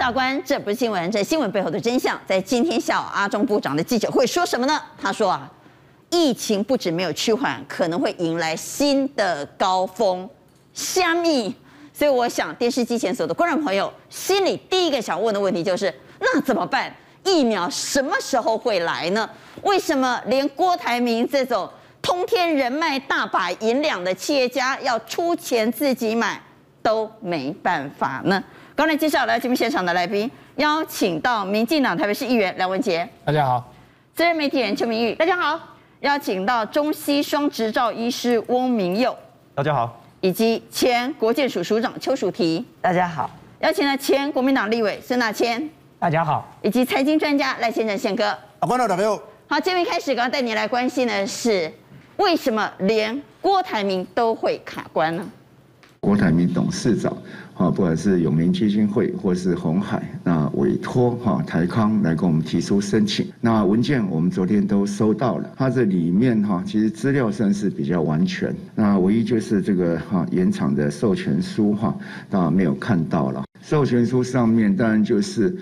是阿关，这不是新闻，这新闻背后的真相，在今天下午阿中部长的记者会说什么呢？他说啊，疫情不止没有趋缓，可能会迎来新的高峰。虾米？所以我想电视机前所有的观众朋友心里第一个想问的问题就是：那怎么办？疫苗什么时候会来呢？为什么连郭台铭这种通天人脉、大把银两的企业家要出钱自己买都没办法呢？刚才介绍来节目现场的来宾，邀请到民进党台北市议员梁文杰，大家好；资深媒体人邱明玉，大家好；邀请到中西双执照医师翁明佑，大家好；以及前国建署署长邱淑媞，大家好；邀请了前国民党立委孙大千，大家好；以及财经专家赖先生宪哥，好，观众朋友。好。好，节目开始，刚刚带你来关心的是，为什么连郭台铭都会卡关呢？郭台铭董事长，啊，不管是永龄基金会或是鸿海，那委托哈台康来跟我们提出申请，那文件我们昨天都收到了，它这里面哈其实资料算是比较完全，那唯一就是这个哈原厂的授权书哈，当然没有看到了，授权书上面当然就是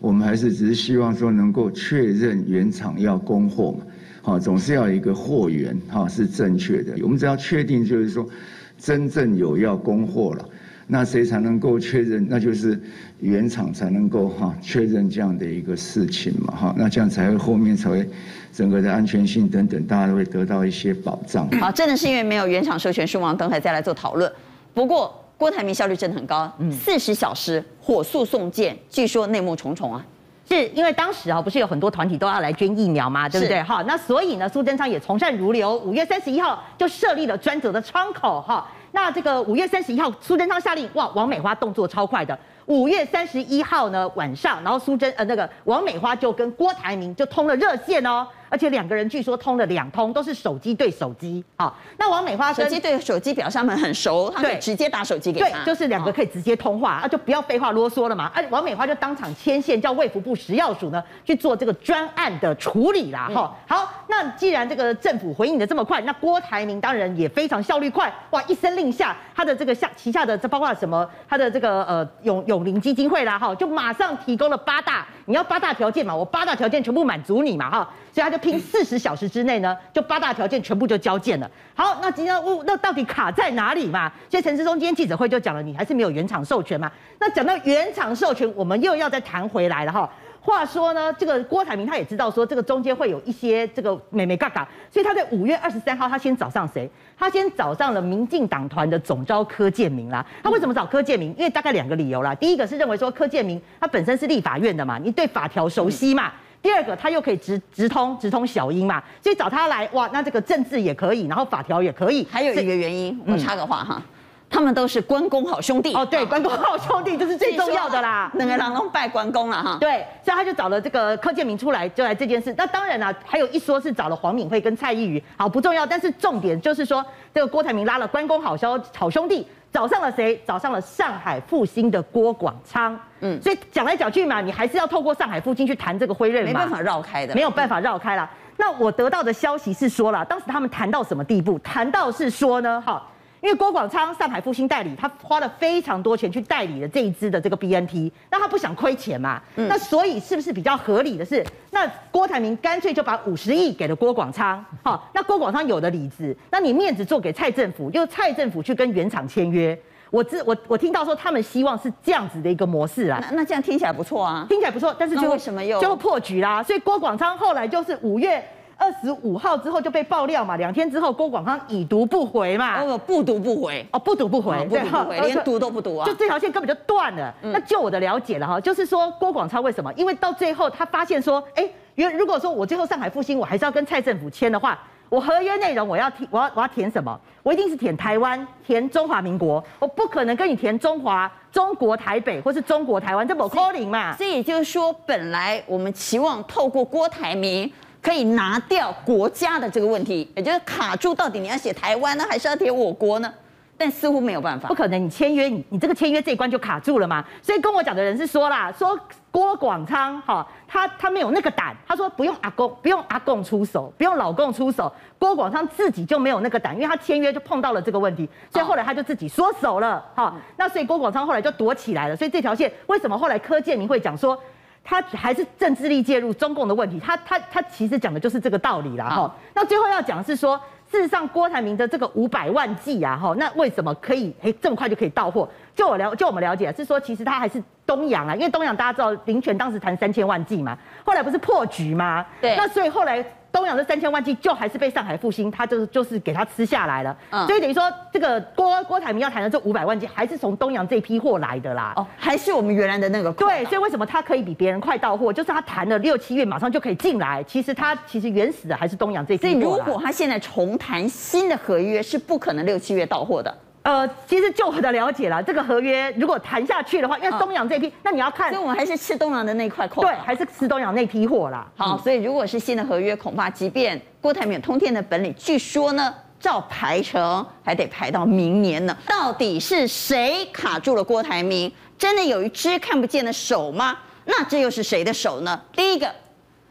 我们还是只是希望说能够确认原厂要供货嘛，哈，总是要一个货源哈是正确的，我们只要确定就是说。真正有要供货了，那谁才能够确认？那就是原厂才能够哈确认这样的一个事情嘛哈，那这样才会后面才会整个的安全性等等，大家都会得到一些保障。好，真的是因为没有原厂授权书吗？等会再来做讨论。不过郭台铭效率真的很高，四十小时火速送件，据说内幕重重啊。是因为当时啊，不是有很多团体都要来捐疫苗嘛，对不对？哈，那所以呢，苏贞昌也从善如流，五月三十一号就设立了专责的窗口，哈。那这个五月三十一号，苏贞昌下令，哇，王美花动作超快的。五月三十一号呢晚上，然后苏贞呃那个王美花就跟郭台铭就通了热线哦。而且两个人据说通了两通，都是手机对手机。好，那王美花手机对手机表示他们很熟，他可以直接打手机给他。对，就是两个可以直接通话，啊，就不要废话啰嗦了嘛。啊，王美花就当场牵线，叫卫福部食药署呢去做这个专案的处理啦。哈，好，那既然这个政府回应的这么快，那郭台铭当然也非常效率快。哇，一声令下，他的这个下旗下的这包括什么，他的这个呃永永龄基金会啦，哈，就马上提供了八大，你要八大条件嘛，我八大条件全部满足你嘛，哈。所以他就拼四十小时之内呢，就八大条件全部就交件了。好，那今天问那到底卡在哪里嘛？所以陈志忠今天记者会就讲了，你还是没有原厂授权嘛？那讲到原厂授权，我们又要再谈回来了哈。话说呢，这个郭台铭他也知道说这个中间会有一些这个眉眉角角，所以他在五月二十三号他先找上谁？他先找上了民进党团的总召柯建明啦。他为什么找柯建明？因为大概两个理由啦。第一个是认为说柯建明他本身是立法院的嘛，你对法条熟悉嘛。第二个，他又可以直直通直通小英嘛，所以找他来，哇，那这个政治也可以，然后法条也可以。还有一个原因，我插个话哈，他们都是关公好兄弟。哦，对，关公好兄弟就是最重要的啦，那个郎中拜关公了哈。对，所以他就找了这个柯建明出来，就来这件事。那当然啦，还有一说是找了黄敏惠跟蔡依瑜，好不重要，但是重点就是说，这个郭台铭拉了关公好兄好兄弟。找上了谁？找上了上海复兴的郭广昌。嗯，所以讲来讲去嘛，你还是要透过上海复兴去谈这个辉瑞嘛，没办法绕开的，没有办法绕开了。那我得到的消息是说了，当时他们谈到什么地步？谈到是说呢，哈。因为郭广昌上海复星代理，他花了非常多钱去代理了这一支的这个 BNT，那他不想亏钱嘛？嗯、那所以是不是比较合理的是，那郭台铭干脆就把五十亿给了郭广昌，好，那郭广昌有的里子，那你面子做给蔡政府，就蔡政府去跟原厂签约。我知我我听到说他们希望是这样子的一个模式啊，那那这样听起来不错啊，听起来不错，但是就为什么又就破局啦？所以郭广昌后来就是五月。二十五号之后就被爆料嘛，两天之后郭广昌已读不回嘛，哦，不读不回，哦，不读不回，不读不回，连读都不读啊，就这条线根本就断了。嗯、那就我的了解了哈，就是说郭广昌为什么？因为到最后他发现说，哎，原如果说我最后上海复兴我还是要跟蔡政府签的话，我合约内容我要填，我要我要填什么？我一定是填台湾，填中华民国，我不可能跟你填中华中国台北或是中国台湾，这不可能嘛。所以也就是说，本来我们期望透过郭台铭。可以拿掉国家的这个问题，也就是卡住，到底你要写台湾呢，还是要写我国呢？但似乎没有办法，不可能。你签约，你你这个签约这一关就卡住了嘛。所以跟我讲的人是说啦，说郭广昌哈，他他没有那个胆，他说不用阿公，不用阿公出手，不用老公出手，郭广昌自己就没有那个胆，因为他签约就碰到了这个问题，所以后来他就自己缩手了哈。那所以郭广昌后来就躲起来了。所以这条线为什么后来柯建铭会讲说他还是政治力介入中共的问题？他他他其实讲的就是这个道理啦哈。哦、那最后要讲是说。事实上，郭台铭的这个五百万剂啊，哈，那为什么可以哎这么快就可以到货？就我了，就我们了解是说，其实他还是东洋啊，因为东洋大家知道林权当时谈三千万剂嘛，后来不是破局吗？对，那所以后来。东洋这三千万剂就还是被上海复兴，他就是就是给他吃下来了，嗯、所以等于说这个郭郭台铭要谈的这五百万剂还是从东洋这批货来的啦，哦，还是我们原来的那个对，所以为什么他可以比别人快到货？就是他谈了六七月马上就可以进来，其实他其实原始的还是东洋这批货。所以如果他现在重谈新的合约，是不可能六七月到货的。呃，其实就我的了解啦，这个合约如果谈下去的话，因为东洋这批，嗯、那你要看，所以我们还是吃东洋的那块矿，对，还是吃东洋那批货啦。好，嗯、所以如果是新的合约，恐怕即便郭台铭有通天的本领，据说呢，照排程还得排到明年呢。到底是谁卡住了郭台铭？真的有一只看不见的手吗？那这又是谁的手呢？第一个，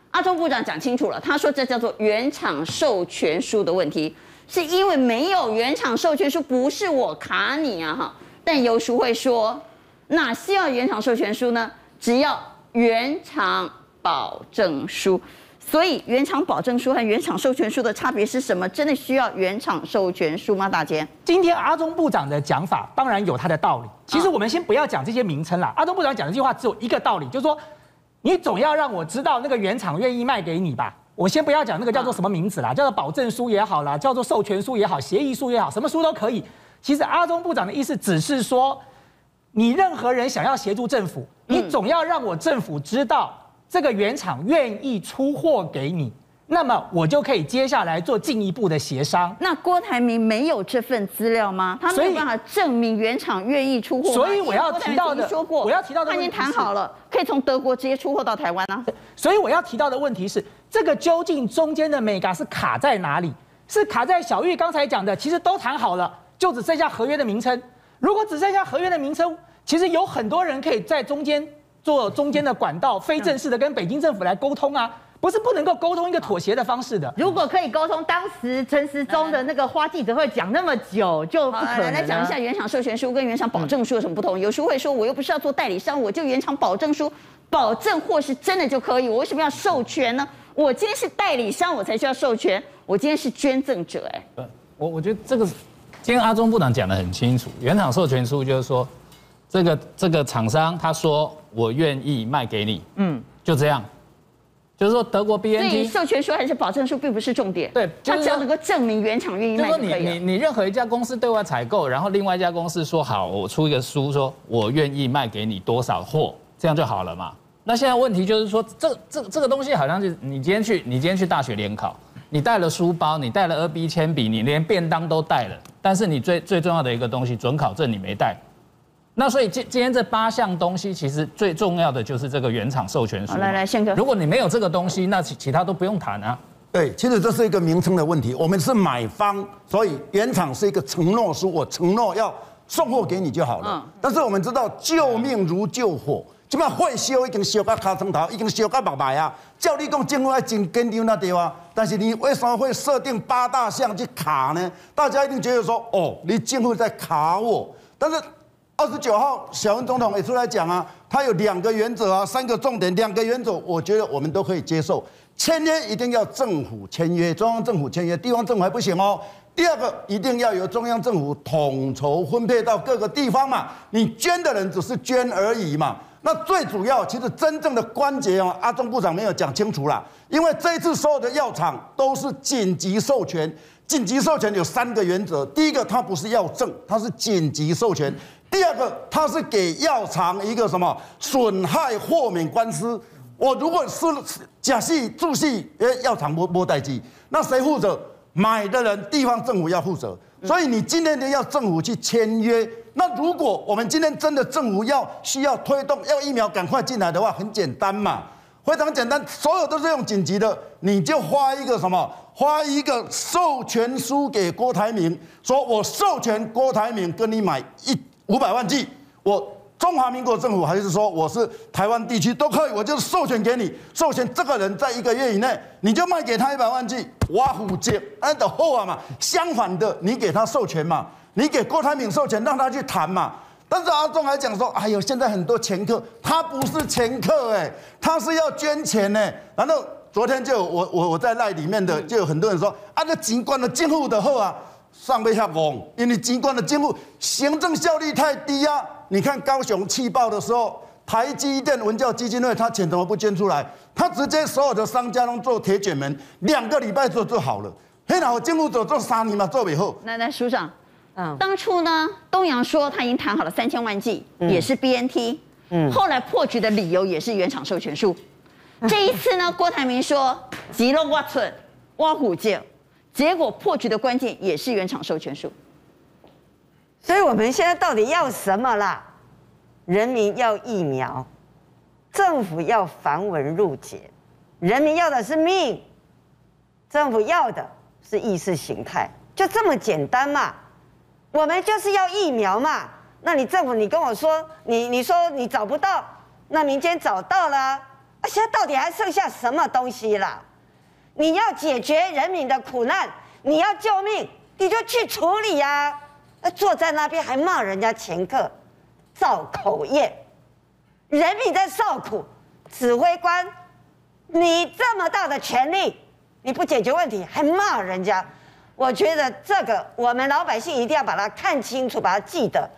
阿中部长讲清楚了，他说这叫做原厂授权书的问题。是因为没有原厂授权书，不是我卡你啊哈。但游淑会说，哪需要原厂授权书呢？只要原厂保证书。所以原厂保证书和原厂授权书的差别是什么？真的需要原厂授权书吗？大姐，今天阿中部长的讲法当然有他的道理。其实我们先不要讲这些名称啦。阿中部长讲这句话只有一个道理，就是说，你总要让我知道那个原厂愿意卖给你吧。我先不要讲那个叫做什么名字啦，叫做保证书也好啦，叫做授权书也好，协议书也好，什么书都可以。其实阿中部长的意思只是说，你任何人想要协助政府，你总要让我政府知道这个原厂愿意出货给你。那么我就可以接下来做进一步的协商。那郭台铭没有这份资料吗？他没有办法证明原厂愿意出货。所以我要提到的，说过我要提到的，他已经谈好了，可以从德国直接出货到台湾啊。所以我要提到的问题是，这个究竟中间的美嘎是卡在哪里？是卡在小玉刚才讲的，其实都谈好了，就只剩下合约的名称。如果只剩下合约的名称，其实有很多人可以在中间做中间的管道，非正式的跟北京政府来沟通啊。不是不能够沟通一个妥协的方式的。如果可以沟通，当时陈时中的那个花记者会讲那么久，就不可能。来，来讲一下原厂授权书跟原厂保证书有什么不同？有时候会说，我又不是要做代理商，我就原厂保证书，保证货是真的就可以，我为什么要授权呢？我今天是代理商，我才需要授权。我今天是捐赠者，哎，我我觉得这个，今天阿中部长讲的很清楚，原厂授权书就是说，这个这个厂商他说我愿意卖给你，嗯，就这样。就是说，德国 BNT 授权书还是保证书并不是重点，对，他只要能够证明原厂愿意卖就可以。你你你任何一家公司对外采购，然后另外一家公司说好，我出一个书，说我愿意卖给你多少货，这样就好了嘛。那现在问题就是说，这这这个东西好像是你今天去，你今天去大学联考，你带了书包，你带了二 B 铅笔，你连便当都带了，但是你最最重要的一个东西准考证你没带。那所以今今天这八项东西，其实最重要的就是这个原厂授权书。来来，宪哥，如果你没有这个东西，那其其他都不用谈啊。对，其实这是一个名称的问题。我们是买方，所以原厂是一个承诺书，我承诺要送货给你就好了。嗯。但是我们知道，救命如救火，这么会修已经修到卡层头，已经修到白白啊。叫你讲政府要真坚定那地方，但是你为什么会设定八大项去卡呢？大家一定觉得说，哦，你政府在卡我，但是。二十九号，小英总统也出来讲啊，他有两个原则啊，三个重点，两个原则，我觉得我们都可以接受。签约一定要政府签约，中央政府签约，地方政府还不行哦。第二个，一定要由中央政府统筹分配到各个地方嘛，你捐的人只是捐而已嘛。那最主要，其实真正的关节哦，阿中部长没有讲清楚啦，因为这一次所有的药厂都是紧急授权，紧急授权有三个原则，第一个，它不是药证，它是紧急授权。第二个，它是给药厂一个什么损害豁免官司？我如果是假戏助戏，诶，药厂摸摸代机，那谁负责？买的人，地方政府要负责。所以你今天要政府去签约，那如果我们今天真的政府要需要推动要疫苗赶快进来的话，很简单嘛，非常简单，所有都是用紧急的，你就发一个什么发一个授权书给郭台铭，说我授权郭台铭跟你买一五百万剂，我中华民国政府还是说我是台湾地区都可以，我就授权给你，授权这个人在一个月以内你就卖给他一百万剂，挖虎接安的后啊嘛，相反的你给他授权嘛，你给郭台铭授权让他去谈嘛，但是阿中还讲说，哎呦，现在很多前客，他不是前客哎，他是要捐钱呢，然后。昨天就我我我在赖里面的就有很多人说啊，这警官的政府的后啊，上被下讲，因为警官的政府行政效率太低啊。你看高雄气爆的时候，台积电文教基金会他钱怎么不捐出来？他直接所有的商家都做铁卷门，两个礼拜做做好了。嘿，那我政府做做三年嘛，做尾后。那那署长，嗯，当初呢，东阳说他已经谈好了三千万剂，也是 BNT，嗯，后来破局的理由也是原厂授权书。这一次呢，郭台铭说急了挖寸挖虎剑，结果破局的关键也是原厂授权书。所以我们现在到底要什么啦？人民要疫苗，政府要繁文缛节，人民要的是命，政府要的是意识形态，就这么简单嘛。我们就是要疫苗嘛。那你政府，你跟我说，你你说你找不到，那民间找到了。现在到底还剩下什么东西了？你要解决人民的苦难，你要救命，你就去处理呀！坐在那边还骂人家前客，造口业，人民在受苦，指挥官，你这么大的权力，你不解决问题还骂人家，我觉得这个我们老百姓一定要把它看清楚，把它记得。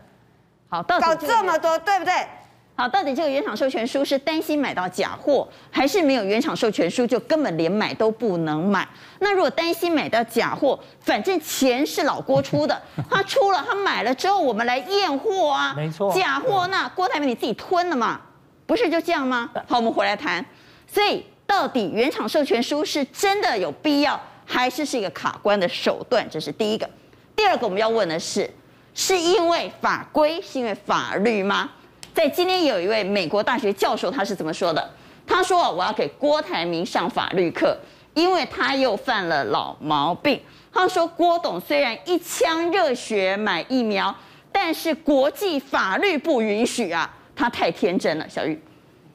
好，搞这么多，对不对？好，到底这个原厂授权书是担心买到假货，还是没有原厂授权书就根本连买都不能买？那如果担心买到假货，反正钱是老郭出的，他出了，他买了之后我们来验货啊。没错，假货那郭台铭你自己吞了嘛？不是就这样吗？好，我们回来谈。所以到底原厂授权书是真的有必要，还是是一个卡关的手段？这是第一个。第二个我们要问的是，是因为法规，是因为法律吗？在今天有一位美国大学教授，他是怎么说的？他说：“我要给郭台铭上法律课，因为他又犯了老毛病。”他说：“郭董虽然一腔热血买疫苗，但是国际法律不允许啊，他太天真了。”小玉。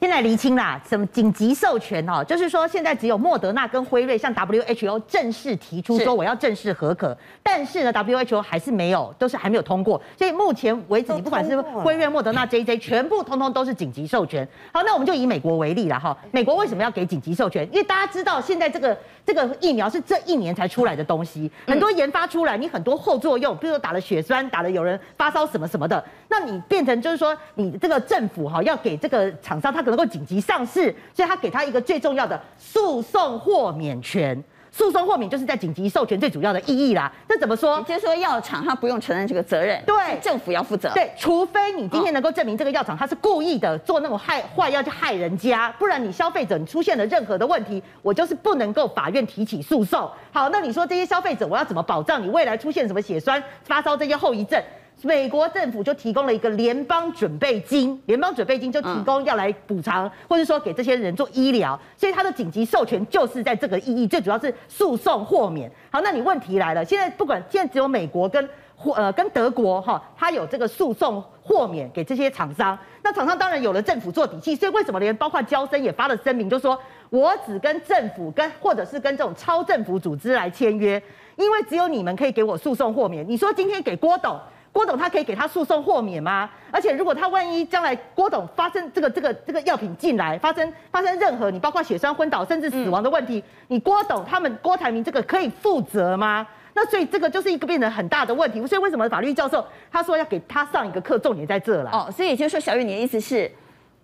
现在厘清啦，什么紧急授权哦？就是说现在只有莫德纳跟辉瑞向 WHO 正式提出说我要正式合可，但是呢 WHO 还是没有，都是还没有通过。所以目前为止，你不管是辉瑞、莫德纳、JJ，全部通通都是紧急授权。好，那我们就以美国为例了哈。美国为什么要给紧急授权？因为大家知道现在这个这个疫苗是这一年才出来的东西，很多研发出来，你很多后作用，比如说打了血栓，打了有人发烧什么什么的，那你变成就是说你这个政府哈要给这个厂商他可。能够紧急上市，所以他给他一个最重要的诉讼豁免权。诉讼豁免就是在紧急授权最主要的意义啦。那怎么说？就是说药厂他不用承认这个责任，对，政府要负责。对，除非你今天能够证明这个药厂他是故意的做那种害坏药去害人家，不然你消费者你出现了任何的问题，我就是不能够法院提起诉讼。好，那你说这些消费者我要怎么保障你未来出现什么血栓、发烧这些后遗症？美国政府就提供了一个联邦准备金，联邦准备金就提供要来补偿，或者说给这些人做医疗，所以它的紧急授权就是在这个意义，最主要是诉讼豁免。好，那你问题来了，现在不管现在只有美国跟呃跟德国哈，它有这个诉讼豁免给这些厂商，那厂商当然有了政府做底气，所以为什么连包括交生也发了声明，就说我只跟政府跟或者是跟这种超政府组织来签约，因为只有你们可以给我诉讼豁免。你说今天给郭董。郭董他可以给他诉讼豁免吗？而且如果他万一将来郭董发生这个这个这个药品进来，发生发生任何你包括血栓昏倒甚至死亡的问题，你郭董他们郭台铭这个可以负责吗？那所以这个就是一个变成很大的问题。所以为什么法律教授他说要给他上一个课，重点在这了。哦，所以也就是说，小玉你的意思是？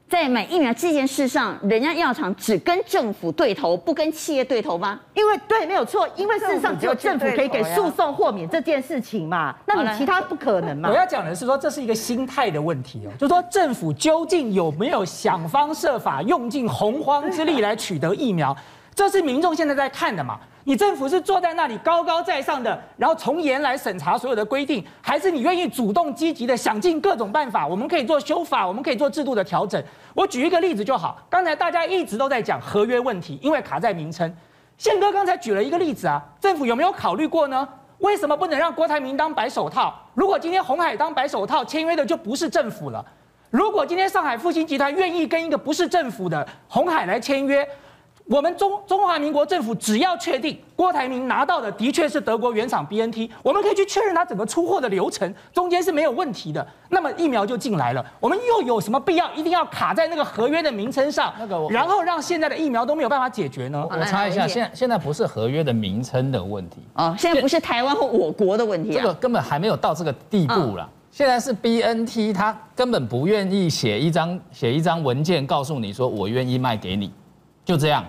在买疫苗这件事上，人家药厂只跟政府对头，不跟企业对头吗？因为对，没有错，因为事实上只有政府可以给诉讼豁免这件事情嘛，那你其他不可能嘛。我要讲的是说，这是一个心态的问题哦，就是说政府究竟有没有想方设法，用尽洪荒之力来取得疫苗，这是民众现在在看的嘛。你政府是坐在那里高高在上的，然后从严来审查所有的规定，还是你愿意主动积极的想尽各种办法？我们可以做修法，我们可以做制度的调整。我举一个例子就好。刚才大家一直都在讲合约问题，因为卡在名称。宪哥刚才举了一个例子啊，政府有没有考虑过呢？为什么不能让郭台铭当白手套？如果今天鸿海当白手套签约的就不是政府了。如果今天上海复兴集团愿意跟一个不是政府的鸿海来签约，我们中中华民国政府只要确定郭台铭拿到的的确是德国原厂 BNT，我们可以去确认他整个出货的流程，中间是没有问题的，那么疫苗就进来了。我们又有什么必要一定要卡在那个合约的名称上，那个然后让现在的疫苗都没有办法解决呢？我查一下，现在现在不是合约的名称的问题哦，现在不是台湾或我国的问题啊，这个根本还没有到这个地步了。现在是 BNT，他根本不愿意写一张写一张文件告诉你说我愿意卖给你，就这样。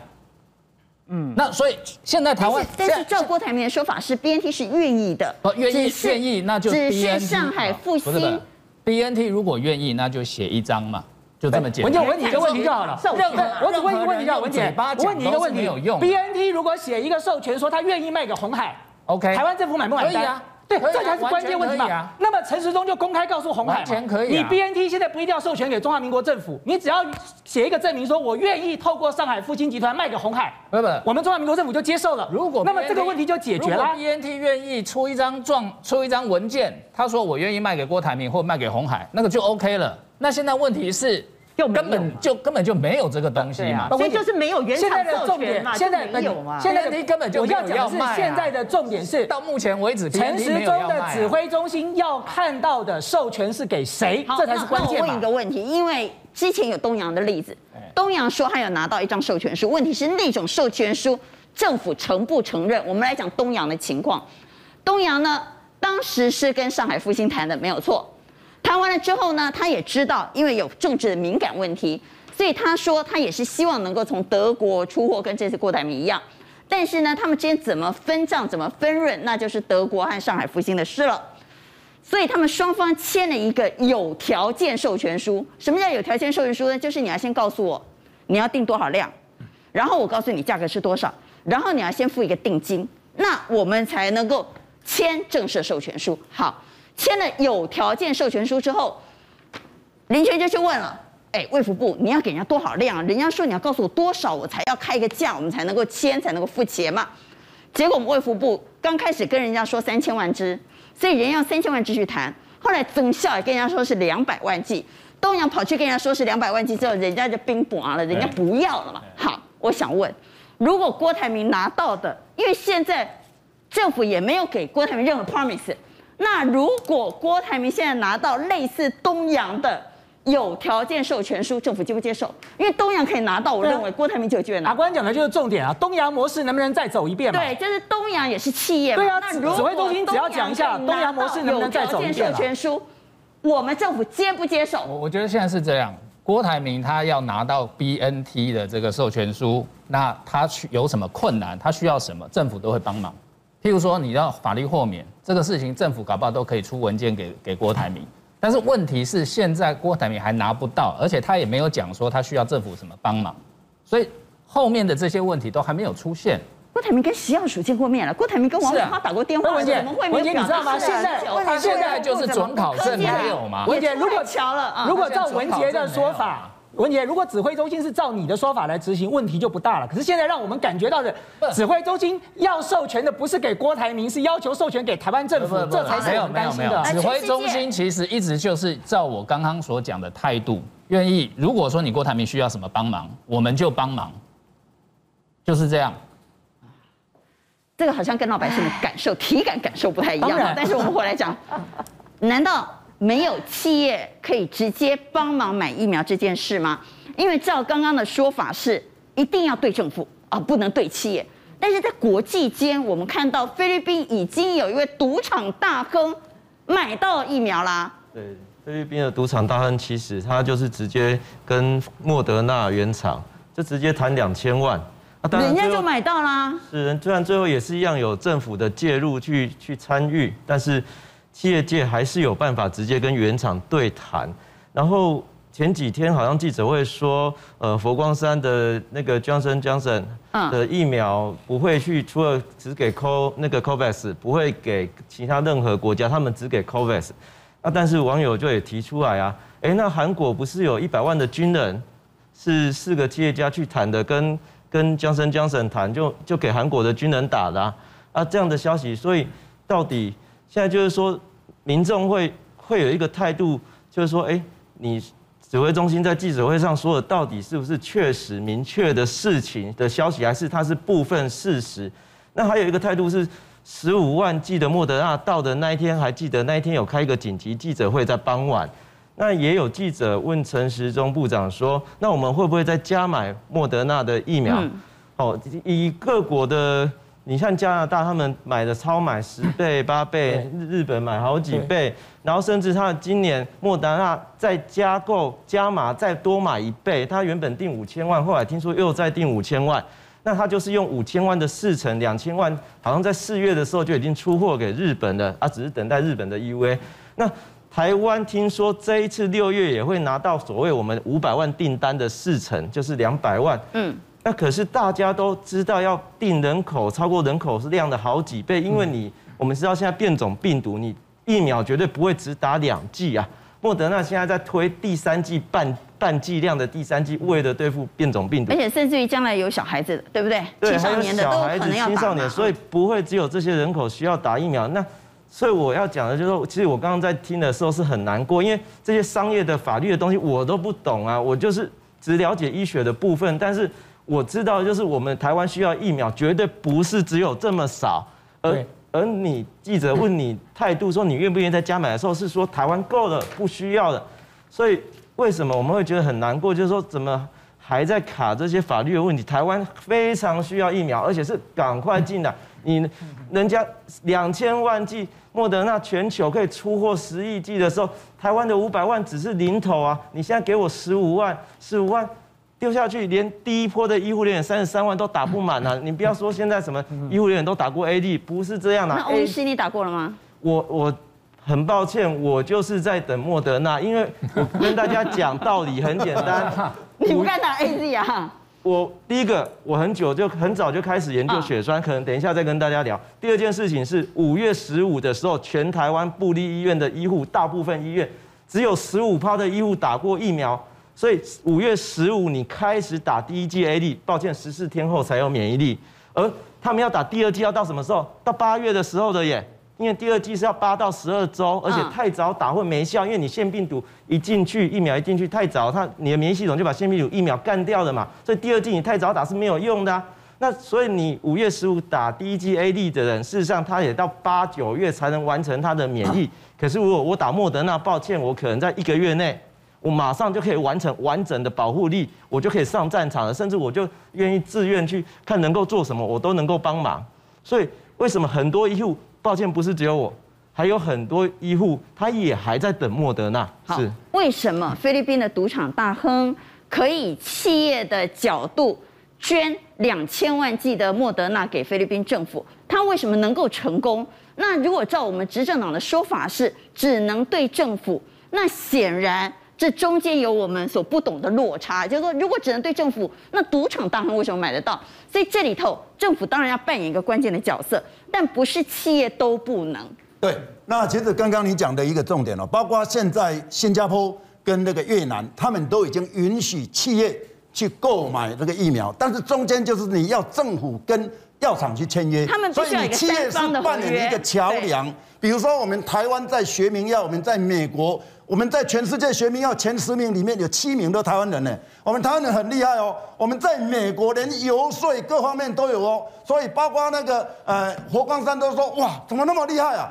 嗯，那所以现在台湾，但是照郭台铭的说法是 BNT 是愿意的，哦，愿意愿意，那就只是上海复兴 BNT 如果愿意，那就写一张嘛，就这么简单。文姐，我问你一个问题就好了。任何我只问一个问题就好，文姐，我问你一个问题没有用。BNT 如果写一个授权说他愿意卖给红海，OK，台湾政府买不买单？可以啊。对，这才是关键问题嘛。那么陈时中就公开告诉红海，你 BNT 现在不一定要授权给中华民国政府，你只要写一个证明说，我愿意透过上海复兴集团卖给红海，不不，我们中华民国政府就接受了。如果那么这个问题就解决了。如果 BNT 愿意出一张状，出一张文件，他说我愿意卖给郭台铭或卖给红海，那个就 OK 了。那现在问题是。根本就根本就没有这个东西嘛，所以就是没有原厂授权嘛，现在没有嘛，现在你根本就没有要卖。现在的重点是到目前为止，陈时中的指挥中心要看到的授权是给谁，这才是关键。我问一个问题，因为之前有东阳的例子，东阳说他有拿到一张授权书，问题是那种授权书政府承不承认？我们来讲东阳的情况，东阳呢当时是跟上海复兴谈的，没有错。谈完了之后呢，他也知道，因为有政治的敏感问题。所以他说，他也是希望能够从德国出货，跟这次郭台铭一样。但是呢，他们之间怎么分账、怎么分润，那就是德国和上海复兴的事了。所以他们双方签了一个有条件授权书。什么叫有条件授权书呢？就是你要先告诉我你要订多少量，然后我告诉你价格是多少，然后你要先付一个定金，那我们才能够签正式授权书。好，签了有条件授权书之后，林权就去问了。哎，卫福部，你要给人家多少量？人家说你要告诉我多少，我才要开一个价，我们才能够签，才能够付钱嘛。结果我们卫福部刚开始跟人家说三千万只，所以人要三千万支去谈。后来曾效也跟人家说是两百万剂，东阳跑去跟人家说是两百万剂之后，人家就冰薄了，人家不要了嘛。好，我想问，如果郭台铭拿到的，因为现在政府也没有给郭台铭任何 promise，那如果郭台铭现在拿到类似东洋的，有条件授权书，政府接不接受？因为东洋可以拿到，我认为郭台铭就有机会拿。法官讲的就是重点啊，东洋模式能不能再走一遍嘛？对，就是东洋也是企业嘛。对啊，那指挥中心只要讲一下东洋模式能不能再走一遍？授权书，我们政府接不接受？我我觉得现在是这样，郭台铭他要拿到 BNT 的这个授权书，那他去有什么困难，他需要什么，政府都会帮忙。譬如说你要法律豁免这个事情，政府搞不好都可以出文件给给郭台铭。但是问题是，现在郭台铭还拿不到，而且他也没有讲说他需要政府什么帮忙，所以后面的这些问题都还没有出现。郭台铭跟食药署见过面了，郭台铭跟王美花打过电话，怎么会没有？文杰，你知道吗？现在他现在就是准考证没有吗？文杰，如果乔了，如果照文杰的说法。文杰，如果指挥中心是照你的说法来执行，问题就不大了。可是现在让我们感觉到的，指挥中心要授权的不是给郭台铭，是要求授权给台湾政府，这才是我们担心的。指挥中心其实一直就是照我刚刚所讲的态度，愿意。如果说你郭台铭需要什么帮忙，我们就帮忙，就是这样。这个好像跟老百姓的感受、体感感受不太一样。但是我们回来讲，难道？没有企业可以直接帮忙买疫苗这件事吗？因为照刚刚的说法是，一定要对政府啊，不能对企业。但是在国际间，我们看到菲律宾已经有一位赌场大亨买到疫苗啦。对，菲律宾的赌场大亨其实他就是直接跟莫德纳原厂就直接谈两千万，啊，人家就买到啦。是，虽然最后也是一样有政府的介入去去参与，但是。企业界还是有办法直接跟原厂对谈，然后前几天好像记者会说，呃，佛光山的那个 Johnson Johnson 的疫苗不会去，除了只给 Co 那个 COVAX，不会给其他任何国家，他们只给 COVAX。那但是网友就也提出来啊，哎，那韩国不是有一百万的军人，是四个企业家去谈的，跟跟江森江省谈，就就给韩国的军人打的啊，啊这样的消息，所以到底现在就是说，民众会会有一个态度，就是说，哎，你指挥中心在记者会上说的，到底是不是确实明确的事情的消息，还是它是部分事实？那还有一个态度是，十五万剂的莫德纳到的那一天，还记得那一天有开一个紧急记者会，在傍晚。那也有记者问陈时中部长说：“那我们会不会再加买莫德纳的疫苗？”哦，以各国的，你像加拿大他们买的超买十倍、八倍，日本买好几倍，然后甚至他今年莫德纳再加购加码再多买一倍，他原本定五千万，后来听说又再定五千万，那他就是用五千万的四成两千万，好像在四月的时候就已经出货给日本了，啊，只是等待日本的 EUA。那台湾听说这一次六月也会拿到所谓我们五百万订单的四成，就是两百万。嗯，那可是大家都知道要定人口超过人口是量的好几倍，因为你我们知道现在变种病毒，你疫苗绝对不会只打两剂啊。莫德纳现在在推第三剂半半剂量的第三剂，为了对付变种病毒，而且甚至于将来有小孩子的，对不对？对，青少年的都可能要。青少年，所以不会只有这些人口需要打疫苗。那所以我要讲的就是说，其实我刚刚在听的时候是很难过，因为这些商业的法律的东西我都不懂啊，我就是只了解医学的部分，但是我知道就是我们台湾需要疫苗，绝对不是只有这么少。而而你记者问你态度说你愿不愿意再加买的时候，是说台湾够了，不需要了。所以为什么我们会觉得很难过？就是说怎么还在卡这些法律的问题？台湾非常需要疫苗，而且是赶快进来。你人家两千万剂莫德纳全球可以出货十亿剂的时候，台湾的五百万只是零头啊！你现在给我十五万，十五万丢下去，连第一波的医护人员三十三万都打不满啊！你不要说现在什么医护人员都打过 AD，不是这样的。那欧医师你打过了吗？我我很抱歉，我就是在等莫德纳，因为我跟大家讲道理很简单，你不该打 AZ 啊。我第一个，我很久就很早就开始研究血栓，可能等一下再跟大家聊。第二件事情是五月十五的时候，全台湾布立医院的医护，大部分医院只有十五趴的医护打过疫苗，所以五月十五你开始打第一剂 A D，抱歉，十四天后才有免疫力，而他们要打第二剂要到什么时候？到八月的时候的耶。因为第二剂是要八到十二周，而且太早打会没效，因为你腺病毒一进去，疫苗一进去太早，它你的免疫系统就把腺病毒疫苗干掉了嘛，所以第二剂你太早打是没有用的啊。那所以你五月十五打第一剂 A D 的人，事实上他也到八九月才能完成他的免疫。可是如果我打莫德纳，抱歉，我可能在一个月内，我马上就可以完成完整的保护力，我就可以上战场了，甚至我就愿意自愿去看能够做什么，我都能够帮忙。所以为什么很多医护？抱歉，不是只有我，还有很多医护，他也还在等莫德纳。是为什么菲律宾的赌场大亨可以企业的角度捐两千万剂的莫德纳给菲律宾政府？他为什么能够成功？那如果照我们执政党的说法是只能对政府，那显然这中间有我们所不懂的落差。就是说，如果只能对政府，那赌场大亨为什么买得到？所以这里头政府当然要扮演一个关键的角色。但不是企业都不能。对，那其实刚刚你讲的一个重点哦，包括现在新加坡跟那个越南，他们都已经允许企业去购买那个疫苗，但是中间就是你要政府跟药厂去签约，他们所以你企业是扮演一个桥梁。比如说我们台湾在学名药，我们在美国。我们在全世界学名药前十名里面有七名都台湾人呢，我们台湾人很厉害哦。我们在美国连游说各方面都有哦，所以包括那个呃佛光山都说哇，怎么那么厉害啊？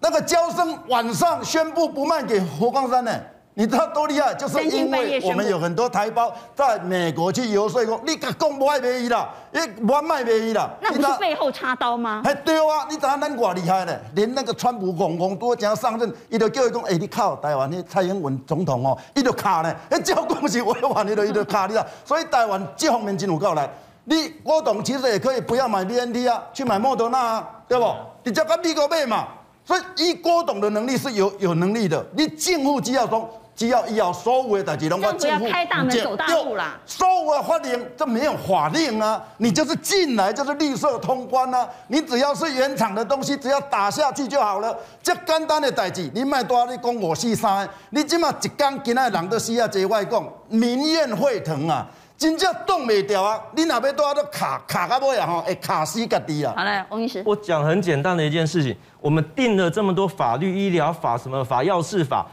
那个交生晚上宣布不卖给佛光山呢。你知道多厉害？就是因为我们有很多台胞在美国去游说过，你敢讲不爱卖伊啦，你不爱卖卖伊啦。那不是背后插刀吗？哎，对啊，你知道咱多厉害呢？连那个川普公公都讲上任，伊就叫伊讲，哎，你靠台湾，的蔡英文总统哦，伊就卡呢，哎，叫恭喜我话，你就伊就卡你啦。所以台湾这方面真有够来，你郭董其实也可以不要买 BNT 啊，去买莫德纳啊，对不？你叫个美国买嘛。所以以郭董的能力是有有能力的，你政府只要说。只要要所有的代志拢我政府开大门走大路啦。所有的法令这没有法令啊，你就是进来就是绿色通关啊，你只要是原厂的东西，只要打下去就好了。这简单的代志，你卖多你讲五四三，你起码一讲今仔人都死啊，这外讲民怨沸腾啊。真正动袂掉啊！你哪边都要都卡卡到尾啊！吼，会卡死家己啊！好嘞，翁医师，我讲很简单的一件事情，我们定了这么多法律、医疗法、什么法、药事法，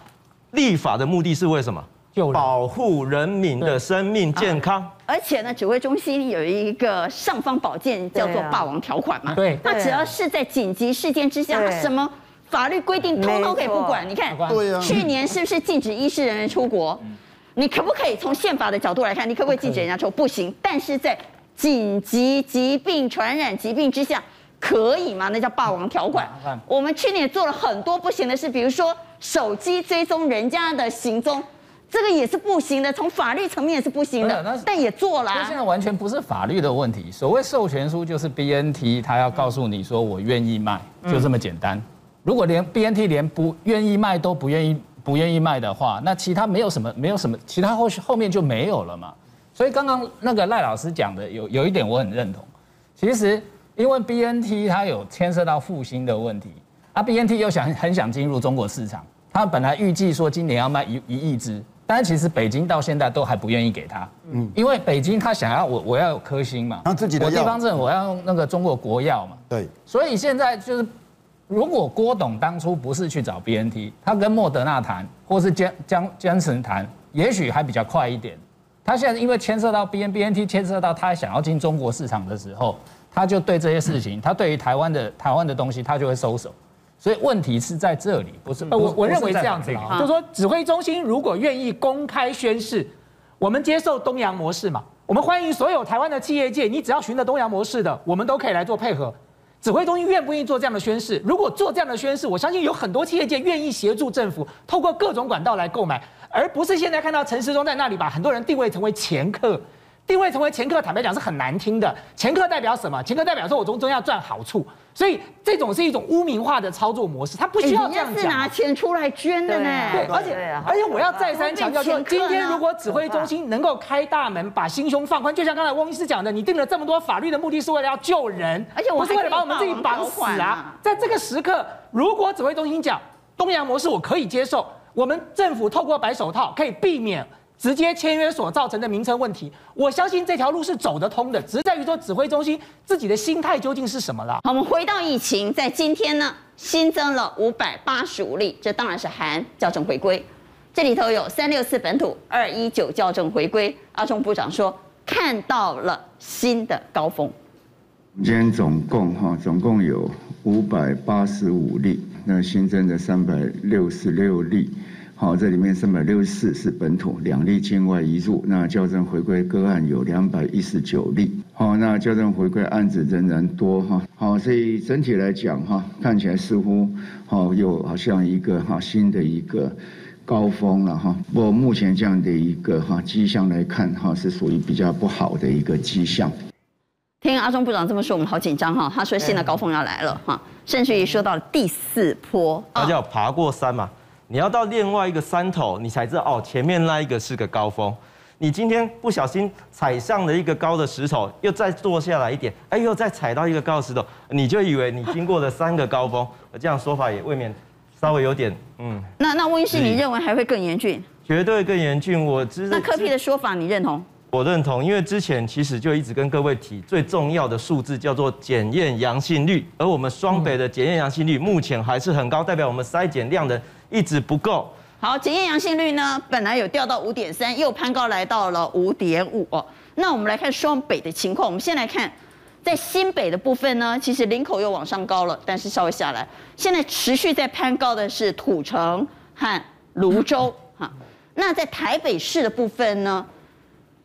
立法的目的是为什么？就保护人民的生命健康。而且呢，指挥中心有一个尚方宝剑，叫做霸王条款嘛。对，那只要是在紧急事件之下，什么法律规定通通可以不管。你看，对啊，去年是不是禁止医师人员出国？你可不可以从宪法的角度来看？你可不可以禁止人家抽？不行。但是在紧急疾病传染疾病之下，可以吗？那叫霸王条款。我们去年做了很多不行的事，比如说手机追踪人家的行踪，这个也是不行的。从法律层面也是不行的。但也做了。现在完全不是法律的问题。所谓授权书就是 BNT，他要告诉你说我愿意卖，就这么简单。如果连 BNT 连不愿意卖都不愿意。不愿意卖的话，那其他没有什么，没有什么，其他后续后面就没有了嘛。所以刚刚那个赖老师讲的有有一点我很认同。其实因为 BNT 它有牵涉到复兴的问题，啊 BNT 又想很想进入中国市场，他本来预计说今年要卖一一亿支，但是其实北京到现在都还不愿意给他，嗯，因为北京他想要我我要有科兴嘛，他自己的我地方政府我要用那个中国国药嘛，对，所以现在就是。如果郭董当初不是去找 BNT，他跟莫德纳谈，或是江江江城谈，也许还比较快一点。他现在因为牵涉到 B N B N T，牵涉到他想要进中国市场的时候，他就对这些事情，他对于台湾的台湾的东西，他就会收手。所以问题是在这里，不是？我我认为这样子啊，就是说指挥中心如果愿意公开宣誓，我们接受东洋模式嘛，我们欢迎所有台湾的企业界，你只要循着东洋模式的，我们都可以来做配合。指挥中心愿不愿意做这样的宣誓？如果做这样的宣誓，我相信有很多企业界愿意协助政府，透过各种管道来购买，而不是现在看到陈时中在那里把很多人定位成为掮客。定位成为掮客，坦白讲是很难听的。掮客代表什么？掮客代表说我从中要赚好处，所以这种是一种污名化的操作模式，他不需要这样讲。是拿钱出来捐的呢。对，而且而且我要再三强调说，今天如果指挥中心能够开大门，把心胸放宽，就像刚才翁医师讲的，你定了这么多法律的目的是为了要救人，而且我不是为了把我们自己绑死啊。在这个时刻，如果指挥中心讲东洋模式我可以接受，我们政府透过白手套可以避免。直接签约所造成的名称问题，我相信这条路是走得通的，只是在于说指挥中心自己的心态究竟是什么了。好，我们回到疫情，在今天呢，新增了五百八十五例，这当然是含校正回归，这里头有三六四本土，二一九校正回归。阿中部长说看到了新的高峰。今天总共哈，总共有五百八十五例，那新增的三百六十六例。好，这里面三百六十四是本土，两例境外移入。那校正回归个案有两百一十九例。好，那校正回归案子仍然多哈。好，所以整体来讲哈，看起来似乎好有好像一个哈新的一个高峰了哈。不过目前这样的一个哈迹象来看哈，是属于比较不好的一个迹象。听阿中部长这么说，我们好紧张哈。他说新的高峰要来了哈，甚至于说到了第四波，他叫爬过山嘛。你要到另外一个山头，你才知道哦，前面那一个是个高峰。你今天不小心踩上了一个高的石头，又再坐下来一点，哎，又再踩到一个高的石头，你就以为你经过了三个高峰。这样说法也未免稍微有点嗯。那那温医师，你认为还会更严峻？绝对更严峻。我知那柯 P 的说法你认同？我认同，因为之前其实就一直跟各位提，最重要的数字叫做检验阳性率，而我们双北的检验阳性率目前还是很高，代表我们筛检量的。一直不够。好，检验阳性率呢，本来有掉到五点三，又攀高来到了五点五哦。那我们来看双北的情况。我们先来看，在新北的部分呢，其实林口又往上高了，但是稍微下来。现在持续在攀高的是土城和泸州哈。那在台北市的部分呢，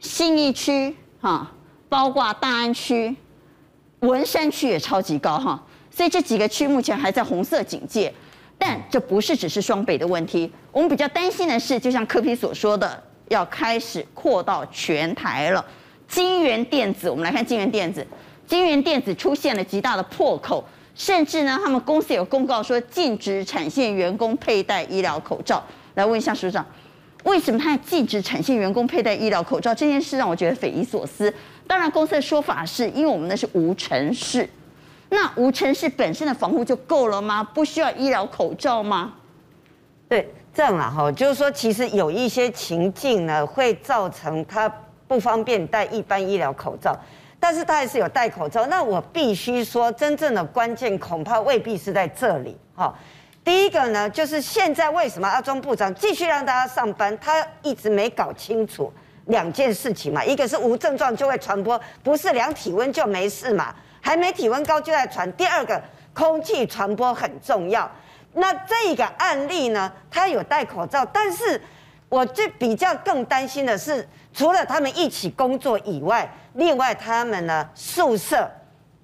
信义区哈，包括大安区、文山区也超级高哈。所以这几个区目前还在红色警戒。但这不是只是双北的问题，我们比较担心的是，就像柯 P 所说的，要开始扩到全台了。金源电子，我们来看金源电子，金源电子出现了极大的破口，甚至呢，他们公司有公告说禁止产线员工佩戴医疗口罩。来问一下署长，为什么他禁止产线员工佩戴医疗口罩？这件事让我觉得匪夷所思。当然，公司的说法是因为我们那是无尘室。那无尘室本身的防护就够了吗？不需要医疗口罩吗？对，这样啊哈，就是说，其实有一些情境呢，会造成他不方便戴一般医疗口罩，但是他还是有戴口罩。那我必须说，真正的关键恐怕未必是在这里。哈，第一个呢，就是现在为什么阿中部长继续让大家上班？他一直没搞清楚两件事情嘛，一个是无症状就会传播，不是量体温就没事嘛，还没体温高就在传。第二个，空气传播很重要。那这个案例呢，他有戴口罩，但是我就比较更担心的是，除了他们一起工作以外，另外他们呢宿舍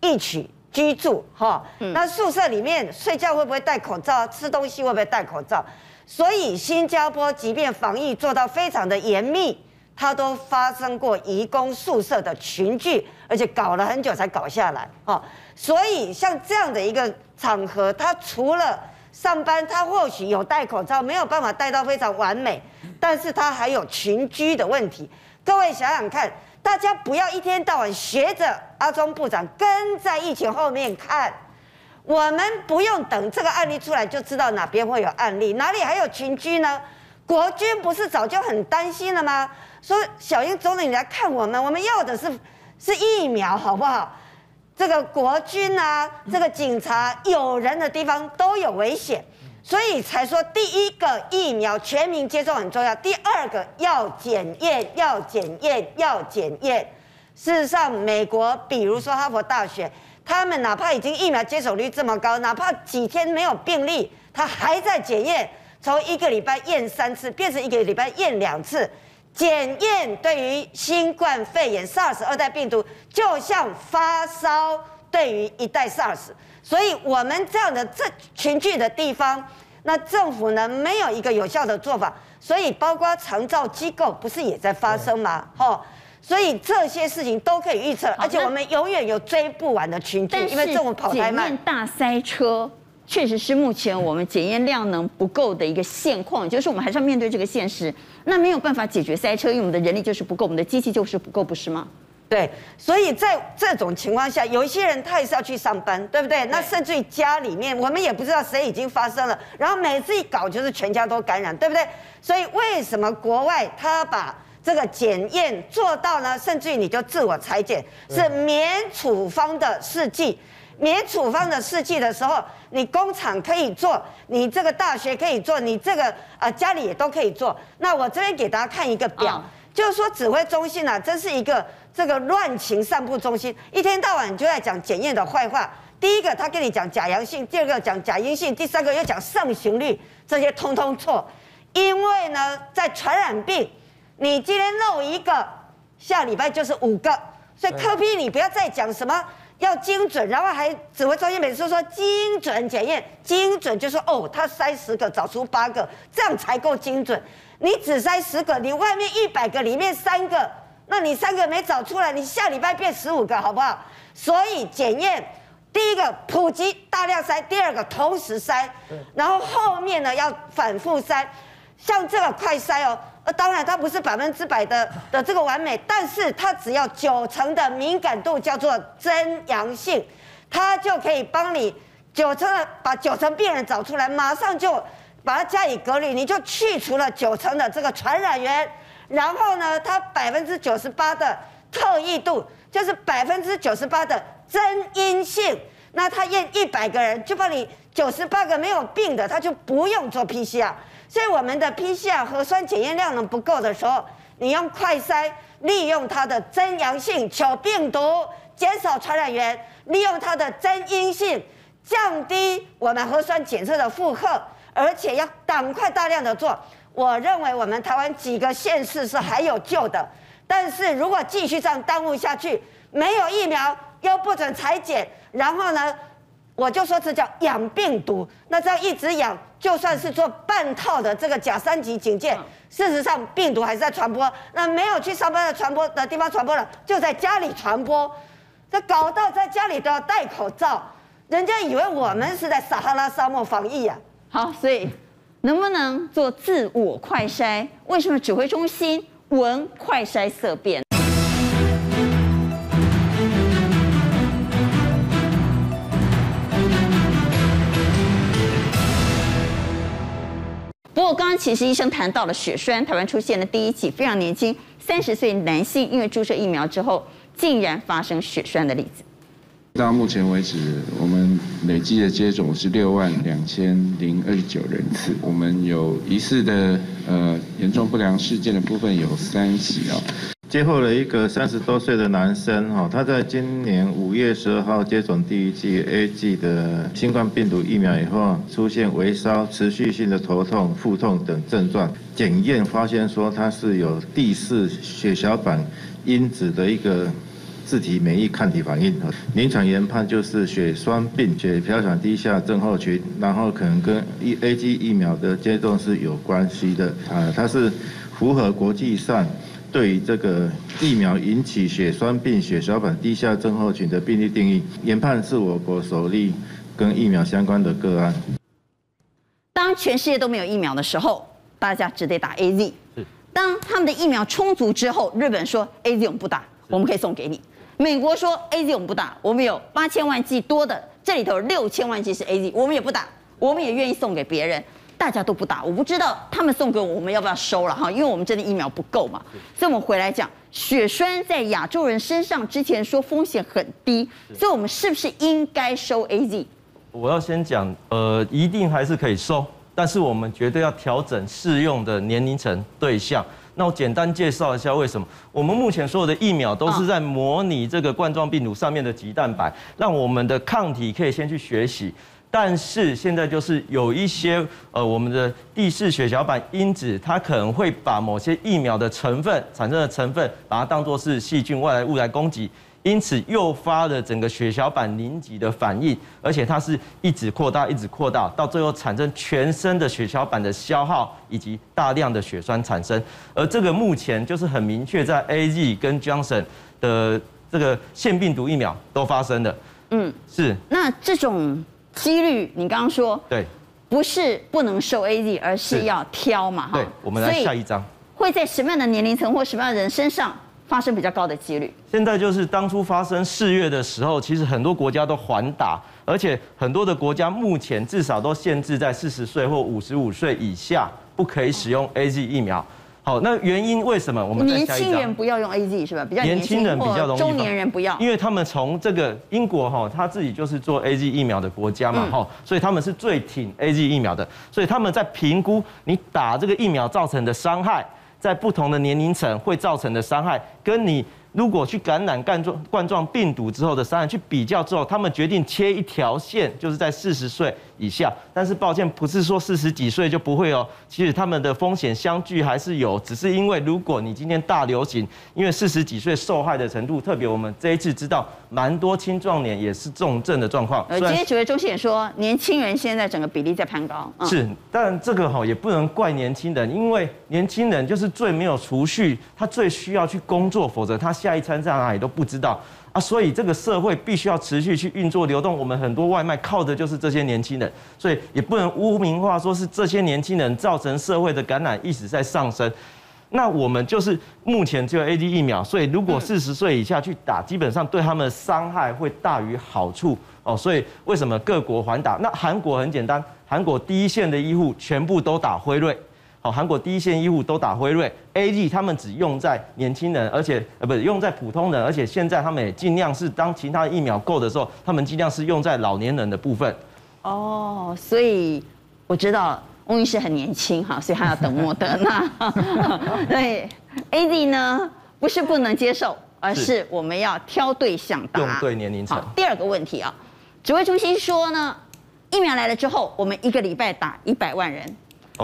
一起居住，哈，那宿舍里面睡觉会不会戴口罩？吃东西会不会戴口罩？所以新加坡即便防疫做到非常的严密，他都发生过移工宿舍的群聚，而且搞了很久才搞下来，哈。所以像这样的一个场合，他除了上班他或许有戴口罩，没有办法戴到非常完美，但是他还有群居的问题。各位想想看，大家不要一天到晚学着阿中部长跟在疫情后面看，我们不用等这个案例出来就知道哪边会有案例，哪里还有群居呢？国军不是早就很担心了吗？说小英总理你来看我们，我们要的是是疫苗，好不好？这个国军啊，这个警察有人的地方都有危险，所以才说第一个疫苗全民接种很重要。第二个要检验，要检验，要检验。事实上，美国比如说哈佛大学，他们哪怕已经疫苗接种率这么高，哪怕几天没有病例，他还在检验，从一个礼拜验三次变成一个礼拜验两次。检验对于新冠肺炎 SARS 二代病毒，就像发烧对于一代 SARS，所以我们这样的这群聚的地方，那政府呢没有一个有效的做法，所以包括长照机构不是也在发生吗？吼，所以这些事情都可以预测，而且我们永远有追不完的群聚，因为政府跑太慢。大塞车。确实是目前我们检验量能不够的一个现况，就是我们还是要面对这个现实。那没有办法解决塞车，因为我们的人力就是不够，我们的机器就是不够，不是吗？对，所以在这种情况下，有一些人他也是要去上班，对不对？那甚至于家里面，我们也不知道谁已经发生了，然后每次一搞就是全家都感染，对不对？所以为什么国外他把这个检验做到呢？甚至于你就自我裁剪，是免处方的试剂。免处方的试剂的时候，你工厂可以做，你这个大学可以做，你这个呃家里也都可以做。那我这边给大家看一个表，就是说指挥中心啊，真是一个这个乱情散布中心，一天到晚就在讲检验的坏话。第一个他跟你讲假阳性，第二个讲假阴性，第三个又讲盛行率，这些通通错。因为呢，在传染病，你今天漏一个，下礼拜就是五个，所以柯比你不要再讲什么。要精准，然后还指挥中心每次说精准检验，精准就说哦，他筛十个找出八个，这样才够精准。你只筛十个，你外面一百个里面三个，那你三个没找出来，你下礼拜变十五个，好不好？所以检验，第一个普及大量筛，第二个同时筛，然后后面呢要反复筛，像这个快筛哦。呃，当然它不是百分之百的的这个完美，但是它只要九成的敏感度叫做真阳性，它就可以帮你九成的把九成病人找出来，马上就把它加以隔离，你就去除了九成的这个传染源，然后呢，它百分之九十八的特异度就是百分之九十八的真阴性，那他验一百个人就帮你九十八个没有病的，他就不用做 PCR。所以我们的 PCR 核酸检验量能不够的时候，你用快筛，利用它的真阳性求病毒，减少传染源；利用它的真阴性，降低我们核酸检测的负荷，而且要赶快大量的做。我认为我们台湾几个县市是还有救的，但是如果继续这样耽误下去，没有疫苗又不准采检，然后呢，我就说这叫养病毒，那这样一直养。就算是做半套的这个假三级警戒，事实上病毒还是在传播。那没有去上班的传播的地方传播了，就在家里传播。这搞到在家里都要戴口罩，人家以为我们是在撒哈拉沙漠防疫啊。好，所以能不能做自我快筛？为什么指挥中心闻快筛色变？刚刚其实医生谈到了血栓，台湾出现的第一起非常年轻三十岁男性因为注射疫苗之后，竟然发生血栓的例子。到目前为止，我们累计的接种是六万两千零二十九人次。我们有疑似的呃严重不良事件的部分有三起啊。接获了一个三十多岁的男生哈，他在今年五月十二号接种第一剂 AZ 的新冠病毒疫苗以后，出现微烧、持续性的头痛、腹痛等症状。检验发现说他是有第四血小板因子的一个。自体免疫抗体反应，临床研判就是血栓病、血小板低下症候群，然后可能跟 A G 疫苗的接种是有关系的。啊，它是符合国际上对于这个疫苗引起血栓病、血小板低下症候群的病例定义。研判是我国首例跟疫苗相关的个案。当全世界都没有疫苗的时候，大家只得打 A Z。当他们的疫苗充足之后，日本说 A Z 我们不打，我们可以送给你。美国说 A Z 我们不打，我们有八千万剂多的，这里头六千万剂是 A Z，我们也不打，我们也愿意送给别人，大家都不打，我不知道他们送给我，我们要不要收了哈？因为我们真的疫苗不够嘛，所以我们回来讲血栓在亚洲人身上，之前说风险很低，所以我们是不是应该收 A Z？我要先讲，呃，一定还是可以收，但是我们绝对要调整适用的年龄层对象。那我简单介绍一下为什么我们目前所有的疫苗都是在模拟这个冠状病毒上面的棘蛋白，让我们的抗体可以先去学习。但是现在就是有一些呃我们的第四血小板因子，它可能会把某些疫苗的成分产生的成分，把它当作是细菌外来物来攻击。因此诱发了整个血小板凝集的反应，而且它是一直扩大，一直扩大，到最后产生全身的血小板的消耗以及大量的血栓产生。而这个目前就是很明确，在 AZ 跟 Johnson 的这个腺病毒疫苗都发生的。嗯，是。那这种几率，你刚刚说对，不是不能受 AZ，而是要挑嘛？哈。对，我们来下一张。会在什么样的年龄层或什么样的人身上？发生比较高的几率。现在就是当初发生四月的时候，其实很多国家都缓打，而且很多的国家目前至少都限制在四十岁或五十五岁以下不可以使用 AZ 疫苗。好，那原因为什么？我们年轻人不要用 AZ 是吧？比较年轻人比较容易，中年人不要，因为他们从这个英国哈，他自己就是做 AZ 疫苗的国家嘛哈，所以他们是最挺 AZ 疫苗的，所以他们在评估你打这个疫苗造成的伤害。在不同的年龄层会造成的伤害，跟你。如果去感染冠状冠状病毒之后的伤害去比较之后，他们决定切一条线，就是在四十岁以下。但是抱歉，不是说四十几岁就不会哦。其实他们的风险相距还是有，只是因为如果你今天大流行，因为四十几岁受害的程度，特别我们这一次知道蛮多青壮年也是重症的状况。呃，今天几位中心也说，年轻人现在整个比例在攀高。是，但这个哈也不能怪年轻人，因为年轻人就是最没有储蓄，他最需要去工作，否则他。下一餐在哪里都不知道啊，所以这个社会必须要持续去运作流动。我们很多外卖靠的就是这些年轻人，所以也不能污名化说是这些年轻人造成社会的感染一直在上升。那我们就是目前只有 A D 疫苗，所以如果四十岁以下去打，基本上对他们的伤害会大于好处哦。所以为什么各国缓打？那韩国很简单，韩国第一线的医护全部都打辉瑞。好，韩国第一线医护都打辉瑞，AZ 他们只用在年轻人，而且呃不是用在普通人，而且现在他们也尽量是当其他疫苗够的时候，他们尽量是用在老年人的部分。哦，所以我知道翁医师很年轻哈，所以他要等莫德纳。对，AZ 呢不是不能接受，而是我们要挑对象打，用对年龄层。第二个问题啊，指挥中心说呢，疫苗来了之后，我们一个礼拜打一百万人。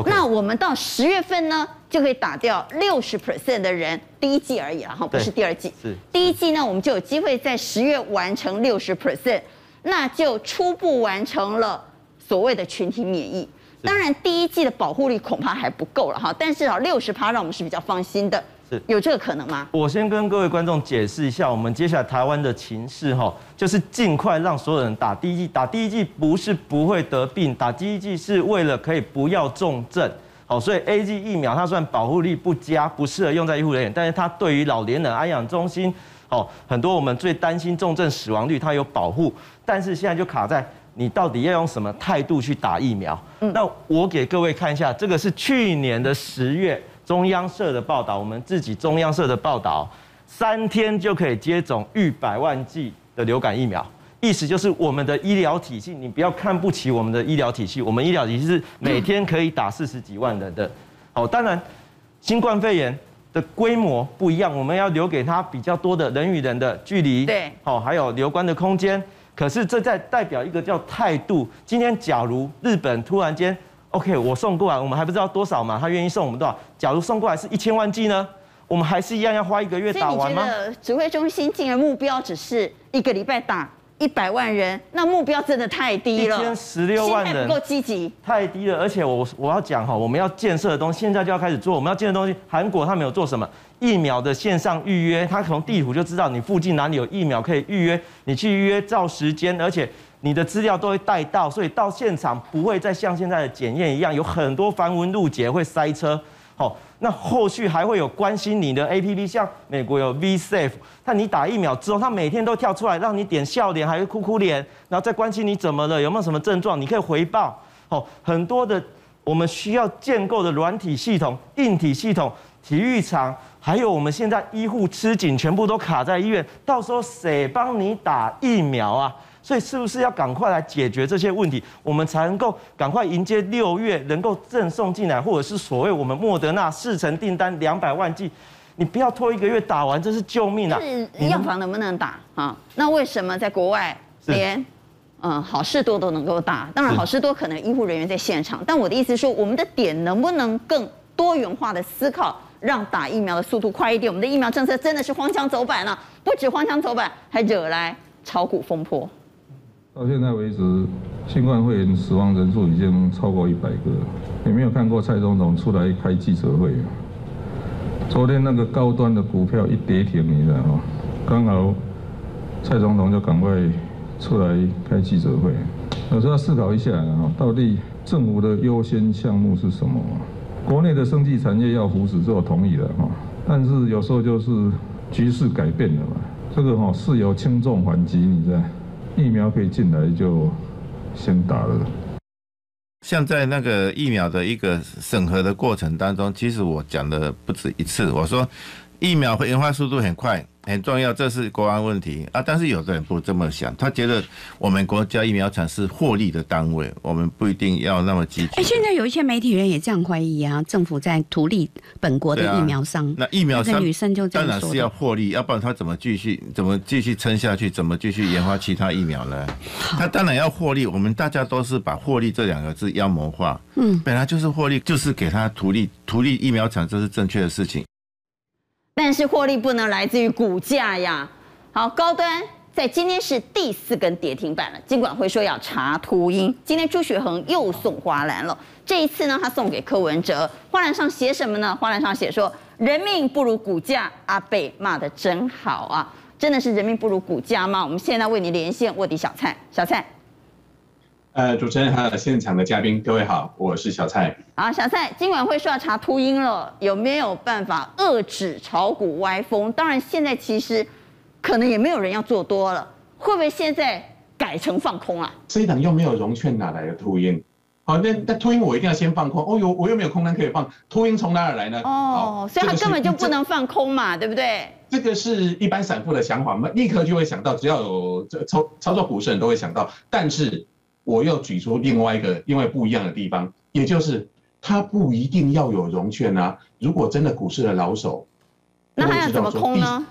那我们到十月份呢，就可以打掉六十 percent 的人，第一季而已了哈，不是第二季。是第一季呢，我们就有机会在十月完成六十 percent，那就初步完成了所谓的群体免疫。当然，第一季的保护力恐怕还不够了哈，但是啊，六十趴让我们是比较放心的。是有这个可能吗？我先跟各位观众解释一下，我们接下来台湾的情势哈，就是尽快让所有人打第一剂。打第一剂不是不会得病，打第一剂是为了可以不要重症。好，所以 A G 疫苗它算保护力不佳，不适合用在医护人员，但是它对于老年人、安养中心，哦，很多我们最担心重症死亡率，它有保护。但是现在就卡在你到底要用什么态度去打疫苗？嗯，那我给各位看一下，这个是去年的十月。中央社的报道，我们自己中央社的报道，三天就可以接种逾百万剂的流感疫苗。意思就是我们的医疗体系，你不要看不起我们的医疗体系，我们医疗体系是每天可以打四十几万人的。好，当然，新冠肺炎的规模不一样，我们要留给他比较多的人与人的距离，对，好，还有留观的空间。可是这在代表一个叫态度。今天假如日本突然间，OK，我送过来，我们还不知道多少嘛，他愿意送我们多少？假如送过来是一千万剂呢？我们还是一样要花一个月打完吗？指挥中心竟然目标只是一个礼拜打？一百万人，那目标真的太低了。一千十六万人不够积极，太低了。而且我我要讲哈，我们要建设的东西，现在就要开始做。我们要建设的东西，韩国他们有做什么？疫苗的线上预约，他从地图就知道你附近哪里有疫苗可以预约，你去预约照时间，而且你的资料都会带到，所以到现场不会再像现在的检验一样，有很多繁文缛节会塞车。好，那后续还会有关心你的 APP，像美国有 V-Safe，但你打疫苗之后，他每天都跳出来让你点笑脸，还是哭哭脸，然后再关心你怎么了，有没有什么症状，你可以回报。好，很多的我们需要建构的软体系统、硬体系统、体育场，还有我们现在医护吃紧，全部都卡在医院，到时候谁帮你打疫苗啊？所以是不是要赶快来解决这些问题，我们才能够赶快迎接六月能够赠送进来，或者是所谓我们莫德纳四成订单两百万剂，你不要拖一个月打完，这是救命啊！是药房能不能打啊？那为什么在国外连嗯好事多都能够打？当然好事多可能医护人员在现场，但我的意思是说，我们的点能不能更多元化的思考，让打疫苗的速度快一点？我们的疫苗政策真的是荒腔走板了，不止荒腔走板，还惹来炒股风波。到现在为止，新冠肺炎死亡人数已经超过一百个。有没有看过蔡总统出来开记者会？昨天那个高端的股票一跌停，你知道吗？刚好蔡总统就赶快出来开记者会。有时候要思考一下啊，到底政府的优先项目是什么？国内的生技产业要扶持，是我同意的哈。但是有时候就是局势改变了嘛，这个哈事有轻重缓急，你知道。疫苗可以进来就先打了。像在那个疫苗的一个审核的过程当中，其实我讲的不止一次，我说疫苗研发速度很快。很重要，这是国安问题啊！但是有的人不这么想，他觉得我们国家疫苗厂是获利的单位，我们不一定要那么积极。哎，现在有一些媒体人也这样怀疑啊，政府在图利本国的疫苗商。啊、那疫苗商女生就当然是要获利，要不然他怎么继续怎么继续撑下去？怎么继续研发其他疫苗呢？他当然要获利，我们大家都是把获利这两个字妖魔化。嗯，本来就是获利，就是给他图利，图利疫苗厂，这是正确的事情。但是获利不能来自于股价呀。好，高端在今天是第四根跌停板了。金管会说要查秃鹰，今天朱学恒又送花篮了。这一次呢，他送给柯文哲，花篮上写什么呢？花篮上写说：“人命不如股价。”阿北骂得真好啊！真的是人命不如股价吗？我们现在为你连线卧底小蔡，小蔡。呃，主持人还有现场的嘉宾，各位好，我是小蔡。好，小蔡，今晚会说要查秃鹰了，有没有办法遏止炒股歪风？当然，现在其实可能也没有人要做多了，会不会现在改成放空啊？这一档又没有融券，哪来的秃鹰？好，那那秃鹰我一定要先放空。哦哟，我又没有空单可以放，秃鹰从哪儿来呢？哦，所以他根本就不能放空嘛，对不对？这个是一般散户的想法，立刻就会想到，只要有这操操作股市人都会想到，但是。我又举出另外一个因为不一样的地方，也就是它不一定要有融券啊。如果真的股市的老手，那还要怎么空呢？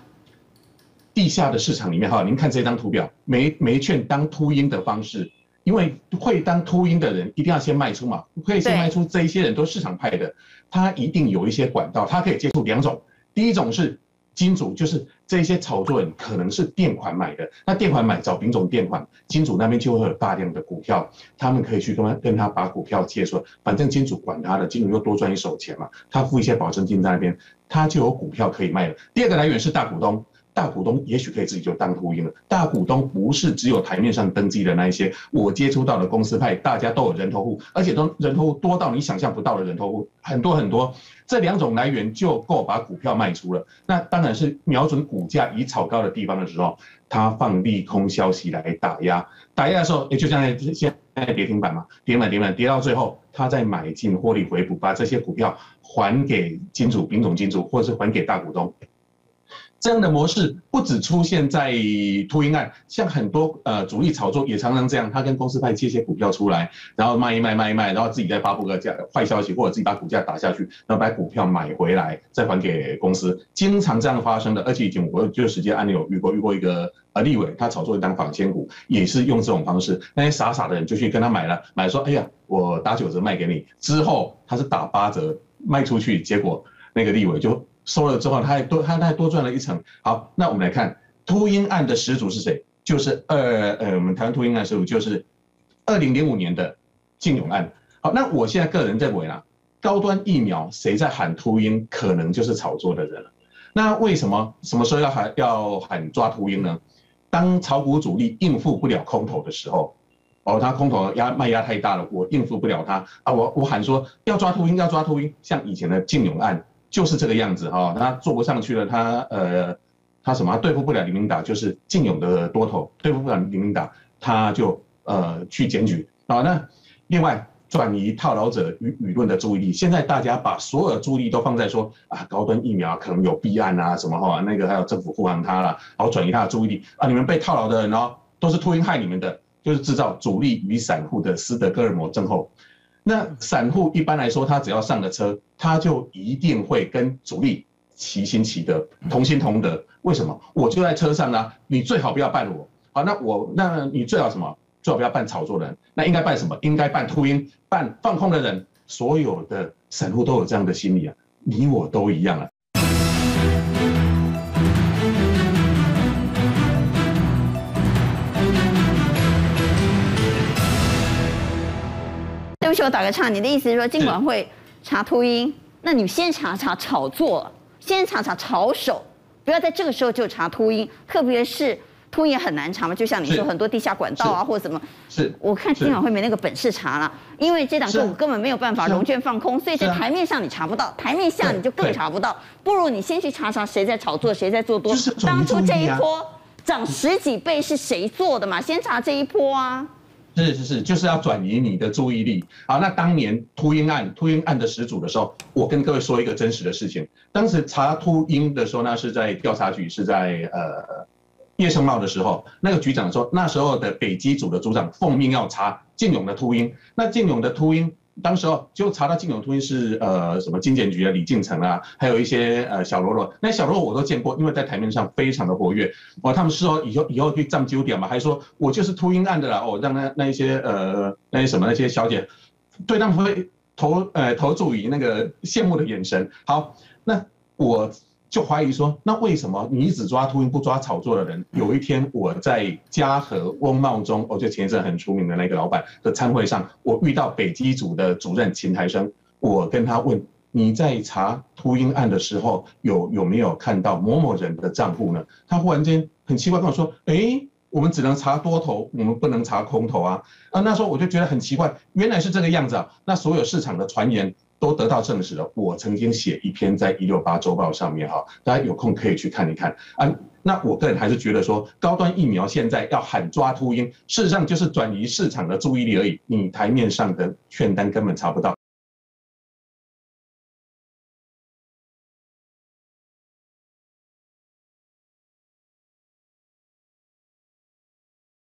地下的市场里面哈，您看这张图表，没没券当秃鹰的方式，因为会当秃鹰的人一定要先卖出嘛，可以先卖出，这一些人都市场派的，他一定有一些管道，他可以接触两种，第一种是。金主就是这些炒作人，可能是垫款买的。那垫款买找丙种垫款，金主那边就会有大量的股票，他们可以去跟他跟他把股票借出，反正金主管他的，金主又多赚一手钱嘛，他付一些保证金在那边，他就有股票可以卖了。第二个来源是大股东。大股东也许可以自己就当秃鹰了。大股东不是只有台面上登记的那一些，我接触到的公司派，大家都有人头户，而且都人头户多到你想象不到的人头户，很多很多。这两种来源就够把股票卖出了。那当然是瞄准股价已炒高的地方的时候，他放利空消息来打压。打压的时候，也就像现在现在跌停板嘛，跌满跌满跌到最后，他再买进获利回补，把这些股票还给金主、丙种金主，或者是还给大股东。这样的模式不止出现在秃鹰案，像很多呃主力炒作也常常这样，他跟公司派借些股票出来，然后卖一卖卖一卖，然后自己再发布个价坏消息，或者自己把股价打下去，然后把股票买回来再还给公司，经常这样发生的，而且已经我就实际案例有遇过，遇过一个呃立委，他炒作一档仿千股，也是用这种方式，那些傻傻的人就去跟他买了，买说哎呀我打九折卖给你，之后他是打八折卖出去，结果那个立委就。收了之后，他还多，他还多赚了一层。好，那我们来看秃鹰案的始祖是谁？就是二呃，我们台湾秃鹰案始祖就是二零零五年的晋永案。好，那我现在个人认为啊，高端疫苗谁在喊秃鹰，可能就是炒作的人了。那为什么什么时候要喊要喊抓秃鹰呢？当炒股主力应付不了空头的时候，哦，他空头压卖压太大了，我应付不了他啊，我我喊说要抓秃鹰，要抓秃鹰，像以前的晋永案。就是这个样子哈，他做不上去了，他呃，他什么他对付不了林明达，就是晋永的多头对付不了林明达，他就呃去检举啊。那另外转移套牢者舆舆论的注意力，现在大家把所有的注意力都放在说啊高端疫苗可能有弊案啊什么哈，那个还有政府护航他了，然后转移他的注意力啊，你们被套牢的人哦，都是秃鹰害你们的，就是制造主力与散户的斯德哥尔摩症候。那散户一般来说，他只要上了车，他就一定会跟主力齐心齐德、同心同德。为什么？我就在车上呢、啊。你最好不要办我。好，那我，那你最好什么？最好不要办炒作的人。那应该办什么？应该办秃鹰，办放空的人。所有的散户都有这样的心理啊，你我都一样啊。对不起，我打个岔。你的意思是说，尽管会查秃鹰，那你先查查炒作，先查查炒手，不要在这个时候就查秃鹰。特别是秃鹰很难查嘛，就像你说很多地下管道啊，或者什么。是。我看金管会没那个本事查了，因为这档个股根本没有办法融券放空，所以在台面上你查不到，台面下你就更查不到。不如你先去查查谁在炒作，谁在做多。当初这一波涨十几倍是谁做的嘛？先查这一波啊。是是是，就是要转移你的注意力。好，那当年秃鹰案、秃鹰案的始祖的时候，我跟各位说一个真实的事情。当时查秃鹰的时候，那是在调查局，是在呃叶盛茂的时候，那个局长说，那时候的北基组的组长奉命要查靖勇的秃鹰，那靖勇的秃鹰。当时候就查到金永秃鹰是呃什么金检局的李进成啊，还有一些呃小喽啰，那小喽啰我都见过，因为在台面上非常的活跃。哦，他们说以后以后可以占九点嘛，还说我就是秃鹰案的啦。哦，让那那一些呃那些什么那些小姐对他们会投呃投注于那个羡慕的眼神。好，那我。就怀疑说，那为什么你只抓秃鹰不抓炒作的人？有一天我在嘉禾翁茂中，哦，就前一阵很出名的那个老板的餐会上，我遇到北基组的主任秦台生，我跟他问，你在查秃鹰案的时候，有有没有看到某某人的账户呢？他忽然间很奇怪跟我说，诶，我们只能查多头，我们不能查空头啊。啊，那时候我就觉得很奇怪，原来是这个样子啊。那所有市场的传言。都得到证实了。我曾经写一篇在一六八周报上面哈，大家有空可以去看一看啊。那我个人还是觉得说，高端疫苗现在要喊抓秃鹰，事实上就是转移市场的注意力而已。你台面上的券单根本查不到，